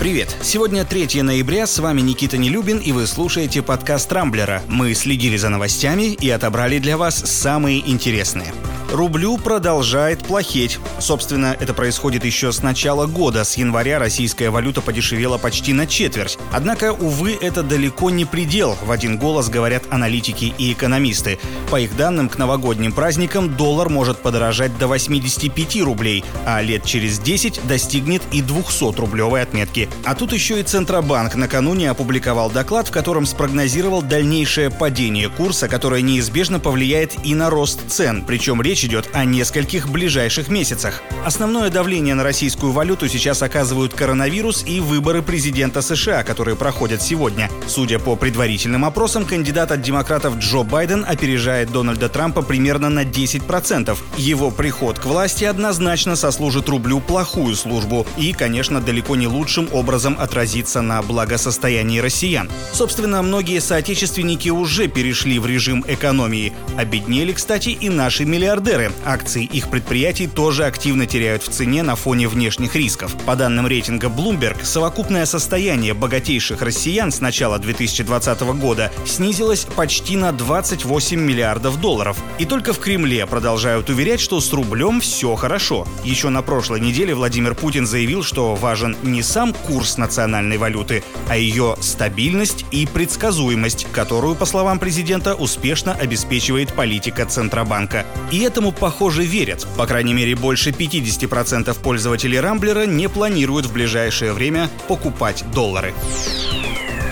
Привет! Сегодня 3 ноября, с вами Никита Нелюбин, и вы слушаете подкаст «Рамблера». Мы следили за новостями и отобрали для вас самые интересные рублю продолжает плохеть. Собственно, это происходит еще с начала года. С января российская валюта подешевела почти на четверть. Однако, увы, это далеко не предел, в один голос говорят аналитики и экономисты. По их данным, к новогодним праздникам доллар может подорожать до 85 рублей, а лет через 10 достигнет и 200-рублевой отметки. А тут еще и Центробанк накануне опубликовал доклад, в котором спрогнозировал дальнейшее падение курса, которое неизбежно повлияет и на рост цен. Причем речь Речь идет о нескольких ближайших месяцах. Основное давление на российскую валюту сейчас оказывают коронавирус и выборы президента США, которые проходят сегодня. Судя по предварительным опросам, кандидат от демократов Джо Байден опережает Дональда Трампа примерно на 10%. Его приход к власти однозначно сослужит рублю плохую службу и, конечно, далеко не лучшим образом отразится на благосостоянии россиян. Собственно, многие соотечественники уже перешли в режим экономии. Обеднели, кстати, и наши миллиардеры миллиардеры. Акции их предприятий тоже активно теряют в цене на фоне внешних рисков. По данным рейтинга Bloomberg, совокупное состояние богатейших россиян с начала 2020 года снизилось почти на 28 миллиардов долларов. И только в Кремле продолжают уверять, что с рублем все хорошо. Еще на прошлой неделе Владимир Путин заявил, что важен не сам курс национальной валюты, а ее стабильность и предсказуемость, которую, по словам президента, успешно обеспечивает политика Центробанка. И это этому, похоже, верят. По крайней мере, больше 50% пользователей Рамблера не планируют в ближайшее время покупать доллары.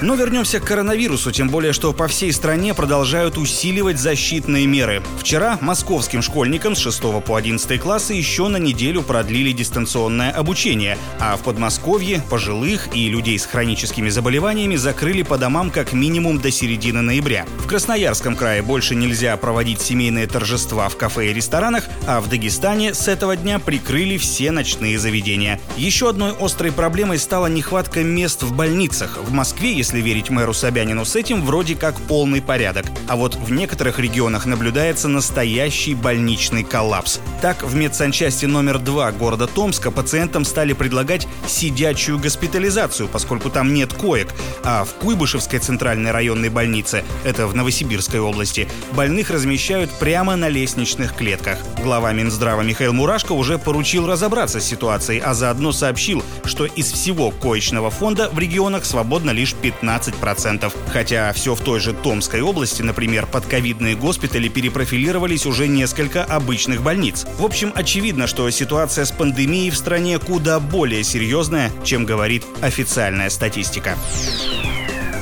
Но вернемся к коронавирусу, тем более, что по всей стране продолжают усиливать защитные меры. Вчера московским школьникам с 6 по 11 классы еще на неделю продлили дистанционное обучение, а в Подмосковье пожилых и людей с хроническими заболеваниями закрыли по домам как минимум до середины ноября. В Красноярском крае больше нельзя проводить семейные торжества в кафе и ресторанах, а в Дагестане с этого дня прикрыли все ночные заведения. Еще одной острой проблемой стала нехватка мест в больницах. В Москве, если если верить мэру Собянину, с этим вроде как полный порядок. А вот в некоторых регионах наблюдается настоящий больничный коллапс. Так, в медсанчасти номер 2 города Томска пациентам стали предлагать сидячую госпитализацию, поскольку там нет коек, а в Куйбышевской центральной районной больнице, это в Новосибирской области, больных размещают прямо на лестничных клетках. Глава Минздрава Михаил Мурашко уже поручил разобраться с ситуацией, а заодно сообщил, что из всего коечного фонда в регионах свободно лишь 15 15%. Хотя все в той же Томской области, например, под ковидные госпитали перепрофилировались уже несколько обычных больниц. В общем, очевидно, что ситуация с пандемией в стране куда более серьезная, чем говорит официальная статистика.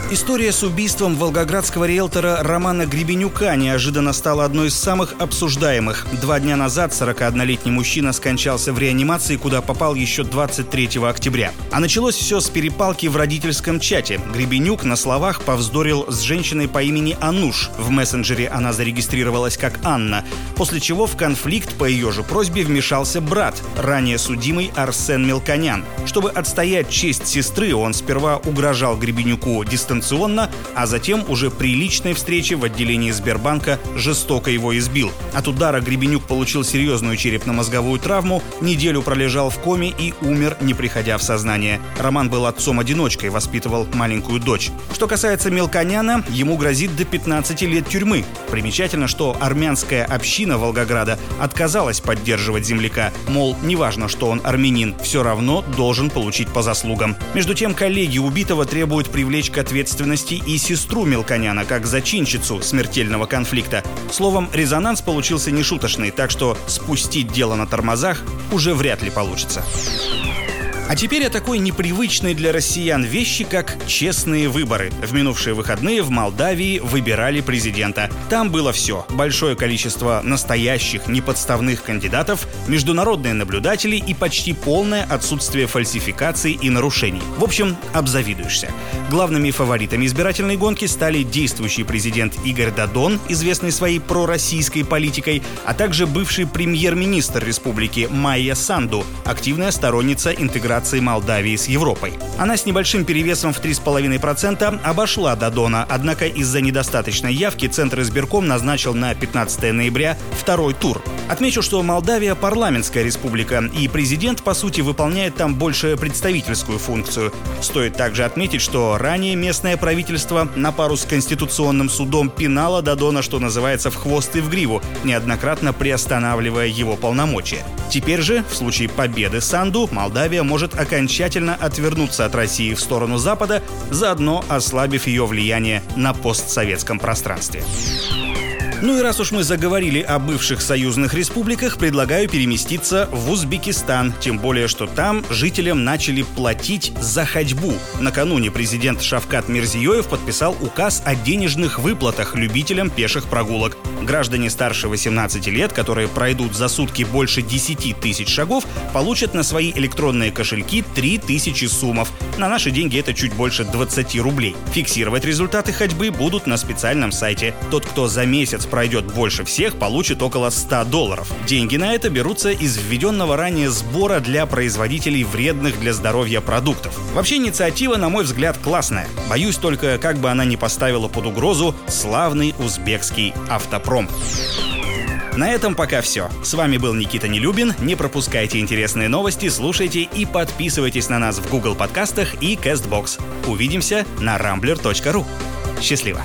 История с убийством волгоградского риэлтора Романа Гребенюка неожиданно стала одной из самых обсуждаемых. Два дня назад 41-летний мужчина скончался в реанимации, куда попал еще 23 октября. А началось все с перепалки в родительском чате. Гребенюк на словах повздорил с женщиной по имени Ануш. В мессенджере она зарегистрировалась как Анна. После чего в конфликт по ее же просьбе вмешался брат, ранее судимый Арсен Мелконян. Чтобы отстоять честь сестры, он сперва угрожал Гребенюку дистанционно дистанционно, а затем уже при личной встрече в отделении Сбербанка жестоко его избил. От удара Гребенюк получил серьезную черепно-мозговую травму, неделю пролежал в коме и умер, не приходя в сознание. Роман был отцом-одиночкой, воспитывал маленькую дочь. Что касается Мелконяна, ему грозит до 15 лет тюрьмы. Примечательно, что армянская община Волгограда отказалась поддерживать земляка. Мол, неважно, что он армянин, все равно должен получить по заслугам. Между тем, коллеги убитого требуют привлечь к ответственности ответственности и сестру Мелконяна как зачинщицу смертельного конфликта. Словом, резонанс получился нешуточный, так что спустить дело на тормозах уже вряд ли получится. А теперь о такой непривычной для россиян вещи, как честные выборы. В минувшие выходные в Молдавии выбирали президента. Там было все. Большое количество настоящих, неподставных кандидатов, международные наблюдатели и почти полное отсутствие фальсификаций и нарушений. В общем, обзавидуешься. Главными фаворитами избирательной гонки стали действующий президент Игорь Дадон, известный своей пророссийской политикой, а также бывший премьер-министр республики Майя Санду, активная сторонница интеграции интеграции Молдавии с Европой. Она с небольшим перевесом в 3,5% обошла Додона, однако из-за недостаточной явки Центр избирком назначил на 15 ноября второй тур. Отмечу, что Молдавия – парламентская республика, и президент, по сути, выполняет там больше представительскую функцию. Стоит также отметить, что ранее местное правительство на пару с Конституционным судом пинало Дадона, что называется, в хвост и в гриву, неоднократно приостанавливая его полномочия. Теперь же, в случае победы Санду, Молдавия может окончательно отвернуться от России в сторону Запада, заодно ослабив ее влияние на постсоветском пространстве. Ну и раз уж мы заговорили о бывших союзных республиках, предлагаю переместиться в Узбекистан. Тем более, что там жителям начали платить за ходьбу. Накануне президент Шавкат Мирзиёев подписал указ о денежных выплатах любителям пеших прогулок. Граждане старше 18 лет, которые пройдут за сутки больше 10 тысяч шагов, получат на свои электронные кошельки 3 тысячи суммов. На наши деньги это чуть больше 20 рублей. Фиксировать результаты ходьбы будут на специальном сайте. Тот, кто за месяц пройдет больше всех, получит около 100 долларов. Деньги на это берутся из введенного ранее сбора для производителей вредных для здоровья продуктов. Вообще инициатива, на мой взгляд, классная. Боюсь только, как бы она не поставила под угрозу славный узбекский автопром. На этом пока все. С вами был Никита Нелюбин. Не пропускайте интересные новости, слушайте и подписывайтесь на нас в Google подкастах и CastBox. Увидимся на rambler.ru. Счастливо!